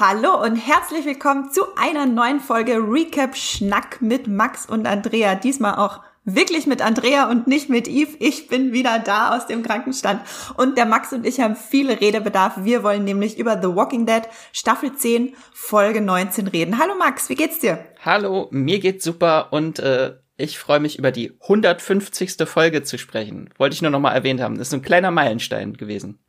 Hallo und herzlich willkommen zu einer neuen Folge Recap Schnack mit Max und Andrea. Diesmal auch wirklich mit Andrea und nicht mit Yves. Ich bin wieder da aus dem Krankenstand und der Max und ich haben viele Redebedarf. Wir wollen nämlich über The Walking Dead Staffel 10 Folge 19 reden. Hallo Max, wie geht's dir? Hallo, mir geht's super und äh, ich freue mich über die 150. Folge zu sprechen. Wollte ich nur noch mal erwähnt haben. Das ist ein kleiner Meilenstein gewesen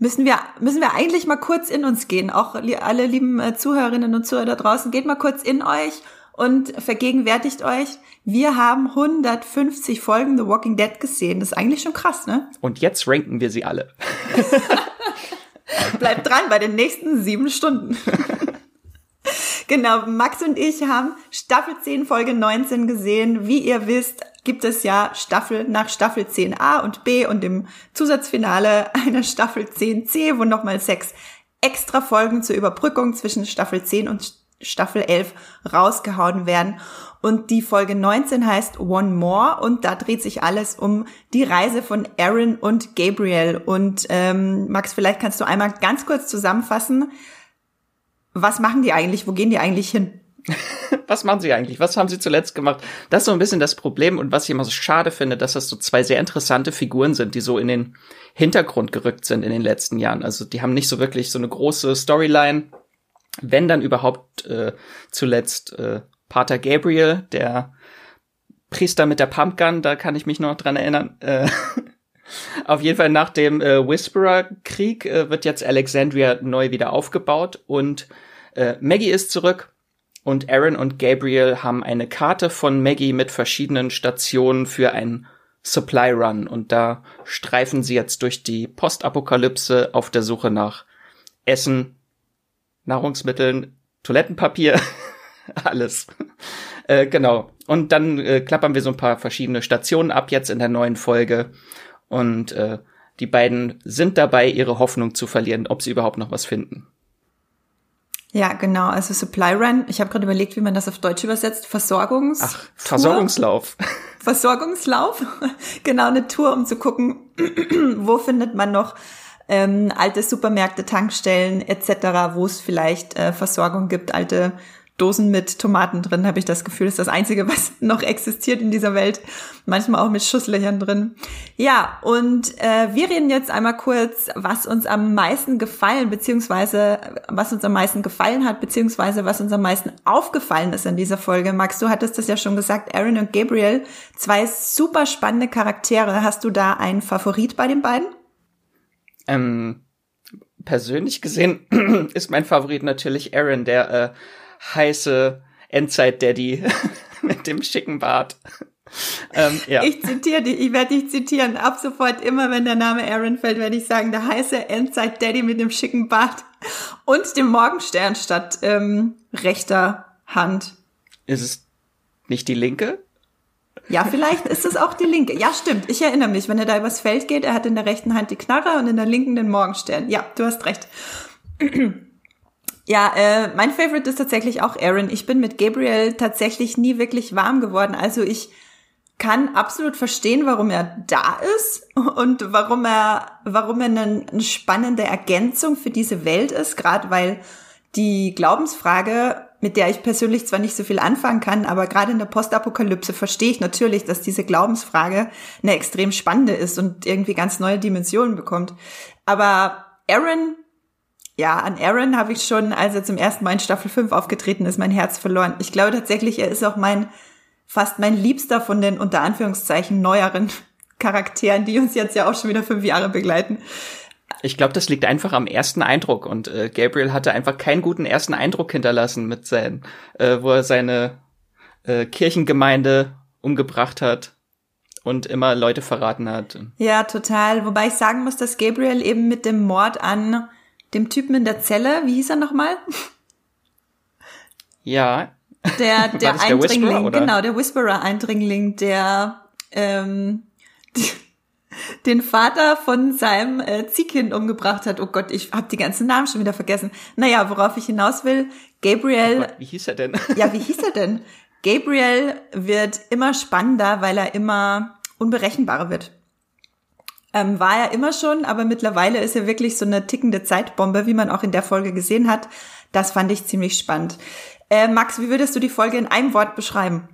müssen wir, müssen wir eigentlich mal kurz in uns gehen. Auch alle lieben äh, Zuhörerinnen und Zuhörer da draußen, geht mal kurz in euch und vergegenwärtigt euch, wir haben 150 Folgen The Walking Dead gesehen. Das ist eigentlich schon krass, ne? Und jetzt ranken wir sie alle. Bleibt dran bei den nächsten sieben Stunden. genau, Max und ich haben Staffel 10, Folge 19 gesehen. Wie ihr wisst, gibt es ja Staffel nach Staffel 10a und b und im Zusatzfinale eine Staffel 10c, wo nochmal sechs extra Folgen zur Überbrückung zwischen Staffel 10 und Staffel 11 rausgehauen werden. Und die Folge 19 heißt One More und da dreht sich alles um die Reise von Aaron und Gabriel. Und ähm, Max, vielleicht kannst du einmal ganz kurz zusammenfassen, was machen die eigentlich, wo gehen die eigentlich hin? was machen sie eigentlich? Was haben sie zuletzt gemacht? Das ist so ein bisschen das Problem und was ich immer so schade finde, dass das so zwei sehr interessante Figuren sind, die so in den Hintergrund gerückt sind in den letzten Jahren. Also die haben nicht so wirklich so eine große Storyline. Wenn dann überhaupt äh, zuletzt äh, Pater Gabriel, der Priester mit der Pumpgun, da kann ich mich noch dran erinnern. Äh, auf jeden Fall nach dem äh, Whisperer-Krieg äh, wird jetzt Alexandria neu wieder aufgebaut und äh, Maggie ist zurück und Aaron und Gabriel haben eine Karte von Maggie mit verschiedenen Stationen für einen Supply Run und da streifen sie jetzt durch die Postapokalypse auf der Suche nach Essen, Nahrungsmitteln, Toilettenpapier, alles. äh, genau. Und dann äh, klappern wir so ein paar verschiedene Stationen ab jetzt in der neuen Folge und äh, die beiden sind dabei, ihre Hoffnung zu verlieren, ob sie überhaupt noch was finden. Ja, genau. Also Supply Run. Ich habe gerade überlegt, wie man das auf Deutsch übersetzt. Versorgungs. Ach, Versorgungslauf. Versorgungslauf. genau, eine Tour, um zu gucken, wo findet man noch ähm, alte Supermärkte, Tankstellen etc., wo es vielleicht äh, Versorgung gibt, alte Dosen mit Tomaten drin, habe ich das Gefühl, ist das Einzige, was noch existiert in dieser Welt. Manchmal auch mit Schusslöchern drin. Ja, und äh, wir reden jetzt einmal kurz, was uns am meisten gefallen, beziehungsweise was uns am meisten gefallen hat, beziehungsweise was uns am meisten aufgefallen ist in dieser Folge. Max, du hattest das ja schon gesagt, Aaron und Gabriel, zwei super spannende Charaktere. Hast du da einen Favorit bei den beiden? Ähm, persönlich gesehen ist mein Favorit natürlich Aaron, der äh, heiße Endzeit-Daddy mit dem schicken Bart. Ähm, ja. Ich zitiere dich, ich werde dich zitieren. Ab sofort immer, wenn der Name Aaron fällt, werde ich sagen, der heiße Endzeit-Daddy mit dem schicken Bart und dem Morgenstern statt ähm, rechter Hand. Ist es nicht die linke? Ja, vielleicht ist es auch die linke. Ja, stimmt. Ich erinnere mich, wenn er da übers Feld geht, er hat in der rechten Hand die Knarre und in der linken den Morgenstern. Ja, du hast recht. Ja, äh, mein Favorite ist tatsächlich auch Aaron. Ich bin mit Gabriel tatsächlich nie wirklich warm geworden. Also ich kann absolut verstehen, warum er da ist und warum er, warum er eine, eine spannende Ergänzung für diese Welt ist, gerade weil die Glaubensfrage, mit der ich persönlich zwar nicht so viel anfangen kann, aber gerade in der Postapokalypse verstehe ich natürlich, dass diese Glaubensfrage eine extrem spannende ist und irgendwie ganz neue Dimensionen bekommt. Aber Aaron ja, an Aaron habe ich schon, als er zum ersten Mal in Staffel 5 aufgetreten ist, mein Herz verloren. Ich glaube tatsächlich, er ist auch mein, fast mein Liebster von den unter Anführungszeichen neueren Charakteren, die uns jetzt ja auch schon wieder fünf Jahre begleiten. Ich glaube, das liegt einfach am ersten Eindruck und äh, Gabriel hatte einfach keinen guten ersten Eindruck hinterlassen mit seinen, äh, wo er seine äh, Kirchengemeinde umgebracht hat und immer Leute verraten hat. Ja, total. Wobei ich sagen muss, dass Gabriel eben mit dem Mord an dem Typen in der Zelle, wie hieß er nochmal? Ja. Der, der Eindringling, der genau, der Whisperer-Eindringling, der ähm, die, den Vater von seinem äh, Ziehkind umgebracht hat. Oh Gott, ich habe die ganzen Namen schon wieder vergessen. Naja, worauf ich hinaus will, Gabriel. Oh Gott, wie hieß er denn? ja, wie hieß er denn? Gabriel wird immer spannender, weil er immer unberechenbarer wird. Ähm, war er immer schon, aber mittlerweile ist er wirklich so eine tickende Zeitbombe, wie man auch in der Folge gesehen hat. Das fand ich ziemlich spannend. Äh, Max, wie würdest du die Folge in einem Wort beschreiben?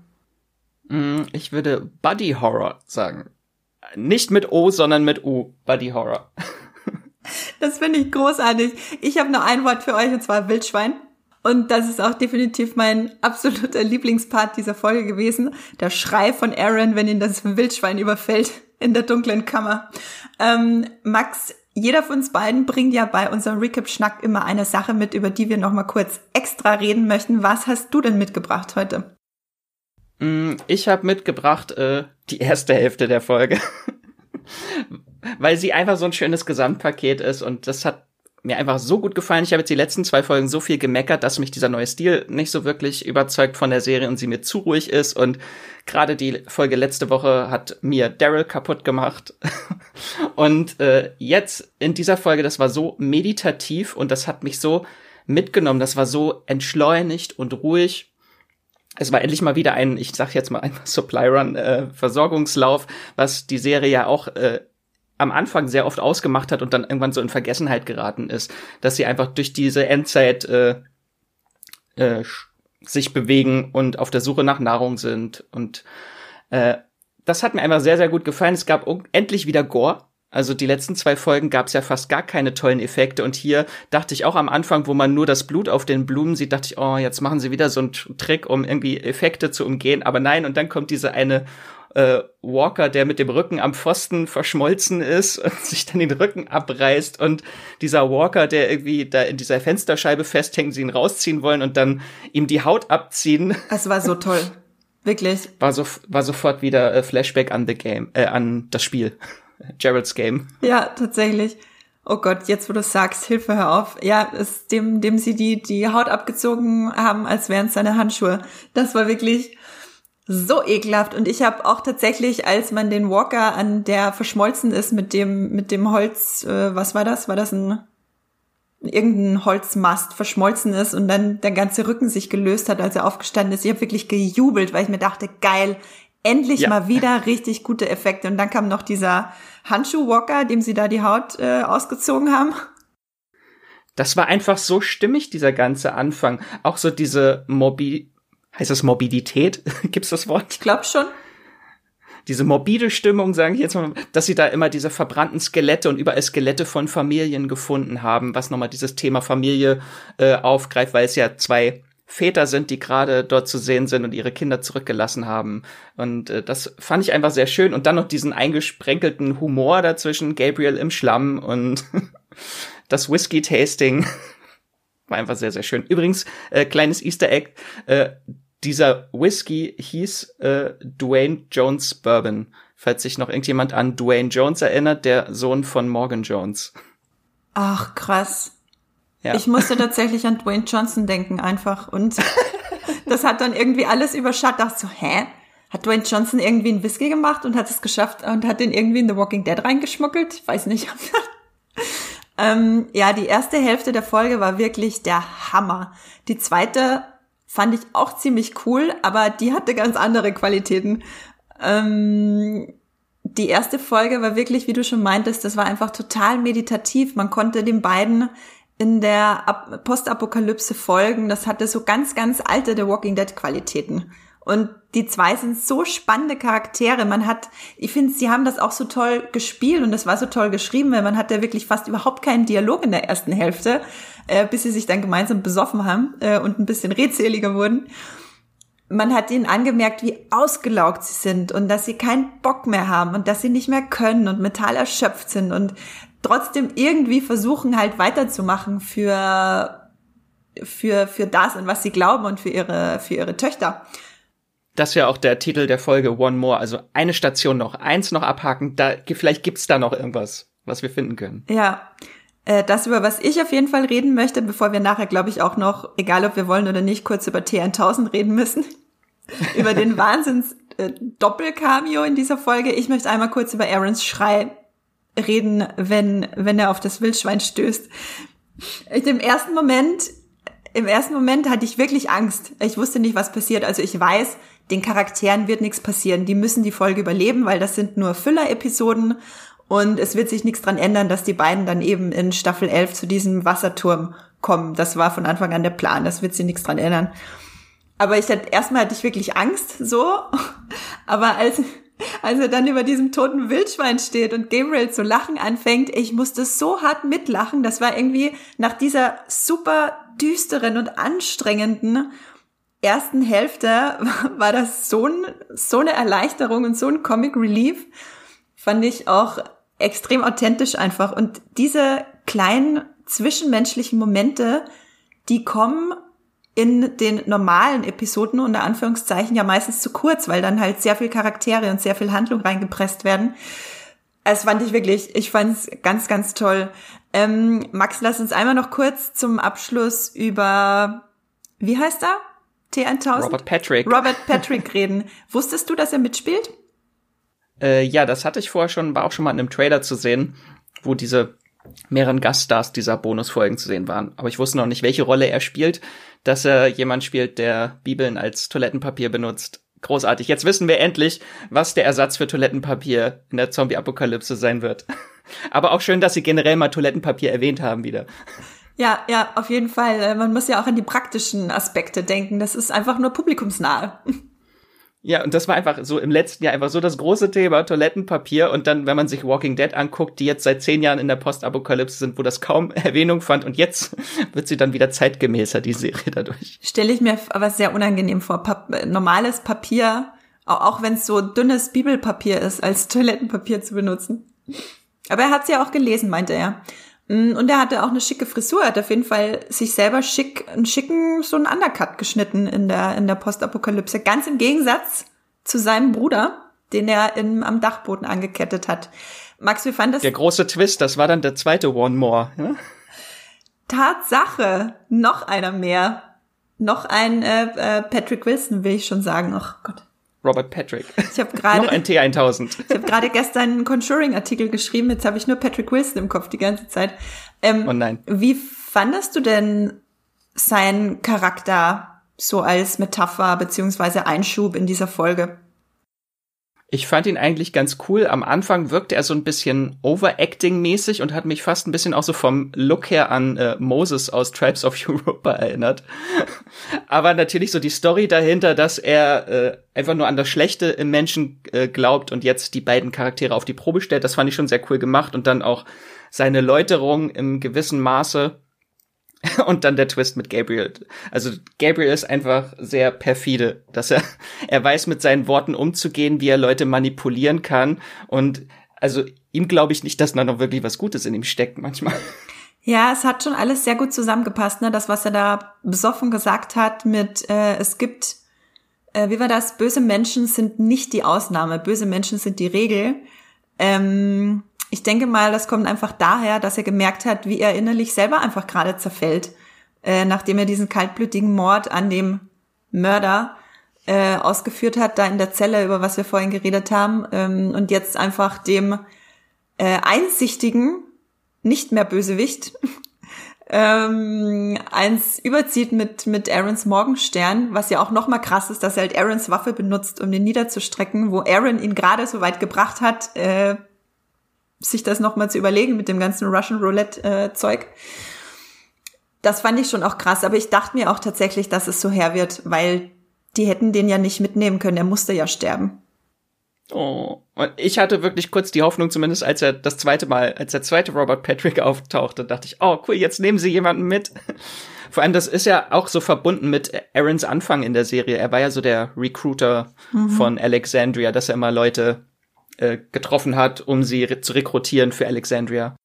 Mm, ich würde Buddy Horror sagen. Nicht mit O, sondern mit U. Buddy Horror. Das finde ich großartig. Ich habe nur ein Wort für euch und zwar Wildschwein. Und das ist auch definitiv mein absoluter Lieblingspart dieser Folge gewesen. Der Schrei von Aaron, wenn ihn das Wildschwein überfällt in der dunklen Kammer. Ähm, Max, jeder von uns beiden bringt ja bei unserem Recap-Schnack immer eine Sache mit, über die wir nochmal kurz extra reden möchten. Was hast du denn mitgebracht heute? Mm, ich habe mitgebracht äh, die erste Hälfte der Folge. Weil sie einfach so ein schönes Gesamtpaket ist und das hat mir einfach so gut gefallen. Ich habe jetzt die letzten zwei Folgen so viel gemeckert, dass mich dieser neue Stil nicht so wirklich überzeugt von der Serie und sie mir zu ruhig ist. Und gerade die Folge letzte Woche hat mir Daryl kaputt gemacht. und äh, jetzt in dieser Folge, das war so meditativ und das hat mich so mitgenommen. Das war so entschleunigt und ruhig. Es war endlich mal wieder ein, ich sag jetzt mal ein Supply Run äh, Versorgungslauf, was die Serie ja auch äh, am Anfang sehr oft ausgemacht hat und dann irgendwann so in Vergessenheit geraten ist, dass sie einfach durch diese Endzeit äh, äh, sich bewegen und auf der Suche nach Nahrung sind. Und äh, das hat mir einfach sehr, sehr gut gefallen. Es gab endlich wieder Gore. Also die letzten zwei Folgen gab es ja fast gar keine tollen Effekte. Und hier dachte ich auch am Anfang, wo man nur das Blut auf den Blumen sieht, dachte ich, oh, jetzt machen sie wieder so einen Trick, um irgendwie Effekte zu umgehen. Aber nein, und dann kommt diese eine äh, Walker, der mit dem Rücken am Pfosten verschmolzen ist und sich dann den Rücken abreißt und dieser Walker, der irgendwie da in dieser Fensterscheibe festhängt, sie ihn rausziehen wollen und dann ihm die Haut abziehen. Es war so toll. Wirklich. War, so, war sofort wieder äh, Flashback an the Game, äh, an das Spiel. Geralds Game. Ja, tatsächlich. Oh Gott, jetzt wo du sagst, Hilfe, hör auf. Ja, es, dem, dem sie die, die Haut abgezogen haben, als wären es seine Handschuhe. Das war wirklich, so ekelhaft. Und ich habe auch tatsächlich, als man den Walker an der verschmolzen ist mit dem mit dem Holz, äh, was war das? War das ein irgendein Holzmast verschmolzen ist und dann der ganze Rücken sich gelöst hat, als er aufgestanden ist. Ich habe wirklich gejubelt, weil ich mir dachte, geil, endlich ja. mal wieder richtig gute Effekte. Und dann kam noch dieser Handschuh-Walker, dem sie da die Haut äh, ausgezogen haben. Das war einfach so stimmig, dieser ganze Anfang. Auch so diese Mobi heißt das Morbidität? Gibt's das Wort? Ich glaube schon. Diese morbide Stimmung, sage ich jetzt mal, dass sie da immer diese verbrannten Skelette und überall Skelette von Familien gefunden haben, was nochmal dieses Thema Familie äh, aufgreift, weil es ja zwei Väter sind, die gerade dort zu sehen sind und ihre Kinder zurückgelassen haben. Und äh, das fand ich einfach sehr schön. Und dann noch diesen eingesprenkelten Humor dazwischen, Gabriel im Schlamm und das Whisky-Tasting. War einfach sehr, sehr schön. Übrigens, äh, kleines Easter Egg, äh, dieser Whisky hieß äh, Dwayne Jones Bourbon. Falls sich noch irgendjemand an Dwayne Jones erinnert, der Sohn von Morgan Jones. Ach, krass. Ja. Ich musste tatsächlich an Dwayne Johnson denken einfach. Und das hat dann irgendwie alles überschattet. Dachte so, hä? Hat Dwayne Johnson irgendwie einen Whisky gemacht und hat es geschafft und hat den irgendwie in The Walking Dead reingeschmuggelt? Ich weiß nicht. ähm, ja, die erste Hälfte der Folge war wirklich der Hammer. Die zweite fand ich auch ziemlich cool, aber die hatte ganz andere Qualitäten. Ähm, die erste Folge war wirklich, wie du schon meintest, das war einfach total meditativ. Man konnte den beiden in der Postapokalypse folgen. Das hatte so ganz, ganz alte The Walking Dead Qualitäten. Und die zwei sind so spannende Charaktere. Man hat, ich finde, sie haben das auch so toll gespielt und das war so toll geschrieben, weil man hat ja wirklich fast überhaupt keinen Dialog in der ersten Hälfte, äh, bis sie sich dann gemeinsam besoffen haben äh, und ein bisschen redseliger wurden. Man hat ihnen angemerkt, wie ausgelaugt sie sind und dass sie keinen Bock mehr haben und dass sie nicht mehr können und mental erschöpft sind und trotzdem irgendwie versuchen halt weiterzumachen für für für das und was sie glauben und für ihre für ihre Töchter das ist ja auch der Titel der Folge One More, also eine Station noch, eins noch abhaken, da vielleicht gibt's da noch irgendwas, was wir finden können. Ja. Äh, das, über was ich auf jeden Fall reden möchte, bevor wir nachher, glaube ich, auch noch, egal ob wir wollen oder nicht, kurz über T1000 reden müssen. über den Wahnsinns äh, in dieser Folge. Ich möchte einmal kurz über Aarons Schrei reden, wenn, wenn er auf das Wildschwein stößt. Im ersten Moment, im ersten Moment hatte ich wirklich Angst. Ich wusste nicht, was passiert. Also ich weiß, den Charakteren wird nichts passieren. Die müssen die Folge überleben, weil das sind nur Füller-Episoden. Und es wird sich nichts dran ändern, dass die beiden dann eben in Staffel 11 zu diesem Wasserturm kommen. Das war von Anfang an der Plan. Das wird sich nichts dran ändern. Aber ich hatte, erstmal hatte ich wirklich Angst, so. Aber als, als er dann über diesem toten Wildschwein steht und Gabriel zu lachen anfängt, ich musste so hart mitlachen. Das war irgendwie nach dieser super düsteren und anstrengenden ersten Hälfte war das so, ein, so eine Erleichterung und so ein Comic Relief. Fand ich auch extrem authentisch einfach. Und diese kleinen zwischenmenschlichen Momente, die kommen in den normalen Episoden unter Anführungszeichen ja meistens zu kurz, weil dann halt sehr viel Charaktere und sehr viel Handlung reingepresst werden. Es fand ich wirklich, ich fand es ganz, ganz toll. Ähm, Max, lass uns einmal noch kurz zum Abschluss über, wie heißt er? T1000? Robert Patrick. Robert Patrick reden. Wusstest du, dass er mitspielt? Äh, ja, das hatte ich vorher schon, war auch schon mal in einem Trailer zu sehen, wo diese mehreren Gaststars dieser Bonusfolgen zu sehen waren. Aber ich wusste noch nicht, welche Rolle er spielt, dass er jemand spielt, der Bibeln als Toilettenpapier benutzt. Großartig. Jetzt wissen wir endlich, was der Ersatz für Toilettenpapier in der Zombie-Apokalypse sein wird. Aber auch schön, dass sie generell mal Toilettenpapier erwähnt haben wieder. Ja, ja, auf jeden Fall. Äh, man muss ja auch an die praktischen Aspekte denken. Das ist einfach nur publikumsnahe. Ja, und das war einfach so im letzten Jahr einfach so das große Thema, Toilettenpapier. Und dann, wenn man sich Walking Dead anguckt, die jetzt seit zehn Jahren in der Postapokalypse sind, wo das kaum Erwähnung fand. Und jetzt wird sie dann wieder zeitgemäßer, die Serie dadurch. Stelle ich mir aber sehr unangenehm vor. Pap normales Papier, auch wenn es so dünnes Bibelpapier ist, als Toilettenpapier zu benutzen. Aber er hat ja auch gelesen, meinte er. Mm, und er hatte auch eine schicke Frisur. Er hat auf jeden Fall sich selber schick, einen schicken, so einen Undercut geschnitten in der, in der Postapokalypse. Ganz im Gegensatz zu seinem Bruder, den er in, am Dachboden angekettet hat. Max, wie fand das? Der große Twist, das war dann der zweite One More. Ja? Tatsache, noch einer mehr. Noch ein äh, äh, Patrick Wilson, will ich schon sagen. Ach Gott. Robert Patrick. Ich habe gerade noch ein T1000. Ich habe gerade gestern einen Conjuring-Artikel geschrieben. Jetzt habe ich nur Patrick Wilson im Kopf die ganze Zeit. Ähm, oh nein. Wie fandest du denn seinen Charakter so als Metapher beziehungsweise Einschub in dieser Folge? Ich fand ihn eigentlich ganz cool. Am Anfang wirkte er so ein bisschen overacting-mäßig und hat mich fast ein bisschen auch so vom Look her an äh, Moses aus Tribes of Europa erinnert. Aber natürlich so die Story dahinter, dass er äh, einfach nur an das Schlechte im Menschen äh, glaubt und jetzt die beiden Charaktere auf die Probe stellt, das fand ich schon sehr cool gemacht und dann auch seine Läuterung im gewissen Maße Und dann der Twist mit Gabriel. Also Gabriel ist einfach sehr perfide, dass er, er weiß mit seinen Worten umzugehen, wie er Leute manipulieren kann. Und also ihm glaube ich nicht, dass da noch wirklich was Gutes in ihm steckt manchmal. Ja, es hat schon alles sehr gut zusammengepasst, ne? Das, was er da besoffen gesagt hat mit, äh, es gibt, äh, wie war das? Böse Menschen sind nicht die Ausnahme, böse Menschen sind die Regel. Ähm, ich denke mal, das kommt einfach daher, dass er gemerkt hat, wie er innerlich selber einfach gerade zerfällt, äh, nachdem er diesen kaltblütigen Mord an dem Mörder äh, ausgeführt hat, da in der Zelle, über was wir vorhin geredet haben, ähm, und jetzt einfach dem äh, einsichtigen, nicht mehr Bösewicht, ähm, eins überzieht mit, mit Aarons Morgenstern, was ja auch noch mal krass ist, dass er halt Aarons Waffe benutzt, um den niederzustrecken, wo Aaron ihn gerade so weit gebracht hat, äh, sich das nochmal zu überlegen mit dem ganzen Russian Roulette-Zeug. Äh, das fand ich schon auch krass, aber ich dachte mir auch tatsächlich, dass es so her wird, weil die hätten den ja nicht mitnehmen können, er musste ja sterben. Oh, und ich hatte wirklich kurz die Hoffnung, zumindest als er das zweite Mal, als der zweite Robert Patrick auftauchte, dachte ich, oh cool, jetzt nehmen sie jemanden mit. Vor allem, das ist ja auch so verbunden mit Aarons Anfang in der Serie. Er war ja so der Recruiter mhm. von Alexandria, dass er immer Leute äh, getroffen hat, um sie re zu rekrutieren für Alexandria.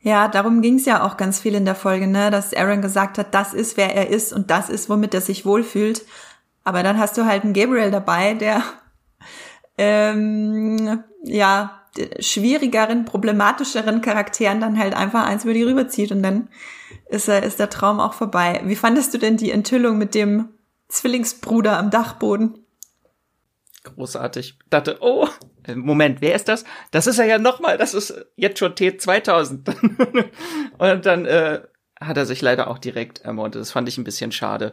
Ja, darum ging es ja auch ganz viel in der Folge, ne, dass Aaron gesagt hat, das ist wer er ist und das ist, womit er sich wohlfühlt. Aber dann hast du halt einen Gabriel dabei, der ähm, ja schwierigeren, problematischeren Charakteren dann halt einfach eins über die rüberzieht und dann ist er ist der Traum auch vorbei. Wie fandest du denn die Enthüllung mit dem Zwillingsbruder am Dachboden? Großartig. Ich dachte, oh, Moment, wer ist das? Das ist er ja nochmal, das ist jetzt schon T2000. und dann äh, hat er sich leider auch direkt ermordet. Das fand ich ein bisschen schade.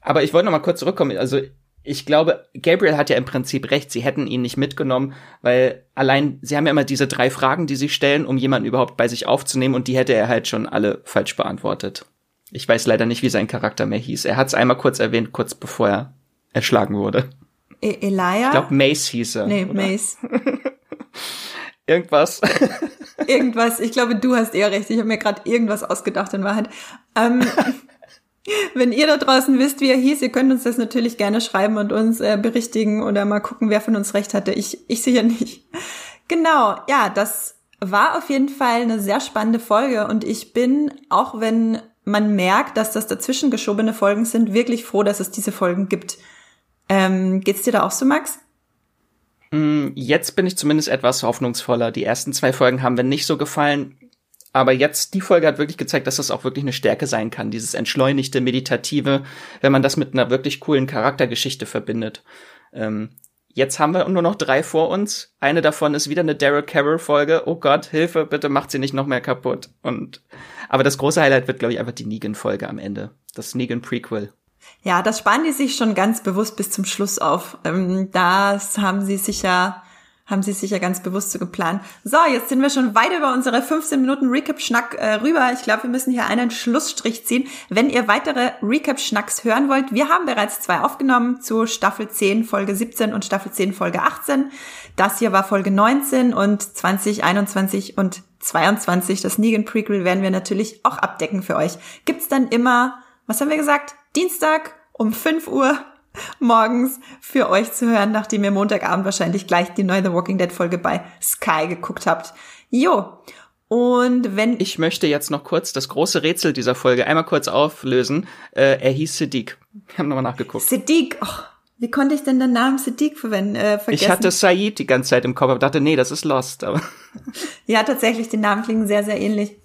Aber ich wollte noch mal kurz zurückkommen. Also ich glaube, Gabriel hat ja im Prinzip recht, sie hätten ihn nicht mitgenommen, weil allein, sie haben ja immer diese drei Fragen, die sie stellen, um jemanden überhaupt bei sich aufzunehmen und die hätte er halt schon alle falsch beantwortet. Ich weiß leider nicht, wie sein Charakter mehr hieß. Er hat es einmal kurz erwähnt, kurz bevor er erschlagen wurde. E Elia? Ich glaube, Mace hieß er. Nee, oder? Mace. irgendwas. irgendwas. Ich glaube, du hast eher recht. Ich habe mir gerade irgendwas ausgedacht in Wahrheit. Ähm, wenn ihr da draußen wisst, wie er hieß, ihr könnt uns das natürlich gerne schreiben und uns äh, berichtigen oder mal gucken, wer von uns recht hatte. Ich, ich sicher nicht. Genau, ja, das war auf jeden Fall eine sehr spannende Folge und ich bin, auch wenn man merkt, dass das dazwischen geschobene Folgen sind, wirklich froh, dass es diese Folgen gibt. Ähm, geht's dir da auch so, Max? Mm, jetzt bin ich zumindest etwas hoffnungsvoller. Die ersten zwei Folgen haben mir nicht so gefallen. Aber jetzt, die Folge hat wirklich gezeigt, dass das auch wirklich eine Stärke sein kann. Dieses entschleunigte, meditative, wenn man das mit einer wirklich coolen Charaktergeschichte verbindet. Ähm, jetzt haben wir nur noch drei vor uns. Eine davon ist wieder eine Daryl Carroll Folge. Oh Gott, Hilfe, bitte macht sie nicht noch mehr kaputt. Und, aber das große Highlight wird, glaube ich, einfach die Negan Folge am Ende. Das Negan Prequel. Ja, das sparen die sich schon ganz bewusst bis zum Schluss auf. Ähm, das haben sie sicher, haben sie sicher ganz bewusst so geplant. So, jetzt sind wir schon weit über unsere 15 Minuten Recap-Schnack äh, rüber. Ich glaube, wir müssen hier einen Schlussstrich ziehen. Wenn ihr weitere Recap-Schnacks hören wollt, wir haben bereits zwei aufgenommen zu Staffel 10, Folge 17 und Staffel 10, Folge 18. Das hier war Folge 19 und 2021 und 22, das Negan Prequel, werden wir natürlich auch abdecken für euch. Gibt's dann immer, was haben wir gesagt? Dienstag um 5 Uhr morgens für euch zu hören, nachdem ihr Montagabend wahrscheinlich gleich die neue The Walking Dead Folge bei Sky geguckt habt. Jo. Und wenn ich möchte jetzt noch kurz das große Rätsel dieser Folge einmal kurz auflösen. Äh, er hieß Siddiq. Wir haben nochmal nachgeguckt. Siddiq. Oh, wie konnte ich denn den Namen Siddiq verwenden? Äh, vergessen? Ich hatte Said die ganze Zeit im Kopf, aber dachte, nee, das ist Lost. Aber ja, tatsächlich, die Namen klingen sehr, sehr ähnlich.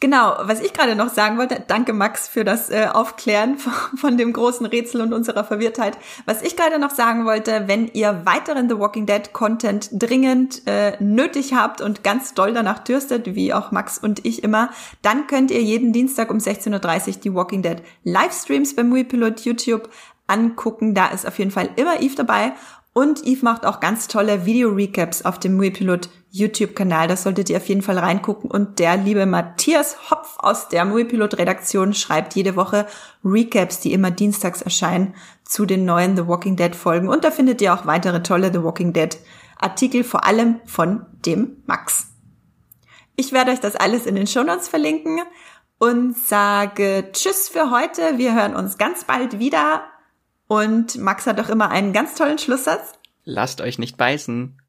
Genau, was ich gerade noch sagen wollte, danke Max für das äh, Aufklären von, von, dem großen Rätsel und unserer Verwirrtheit. Was ich gerade noch sagen wollte, wenn ihr weiteren The Walking Dead Content dringend äh, nötig habt und ganz doll danach dürstet, wie auch Max und ich immer, dann könnt ihr jeden Dienstag um 16.30 Uhr die Walking Dead Livestreams beim Muipilot YouTube angucken. Da ist auf jeden Fall immer Eve dabei und Eve macht auch ganz tolle Video-Recaps auf dem Muipilot YouTube-Kanal. Da solltet ihr auf jeden Fall reingucken. Und der liebe Matthias Hopf aus der Muipilot-Redaktion schreibt jede Woche Recaps, die immer dienstags erscheinen, zu den neuen The Walking Dead-Folgen. Und da findet ihr auch weitere tolle The Walking Dead-Artikel, vor allem von dem Max. Ich werde euch das alles in den Shownotes verlinken und sage Tschüss für heute. Wir hören uns ganz bald wieder. Und Max hat doch immer einen ganz tollen Schlusssatz. Lasst euch nicht beißen.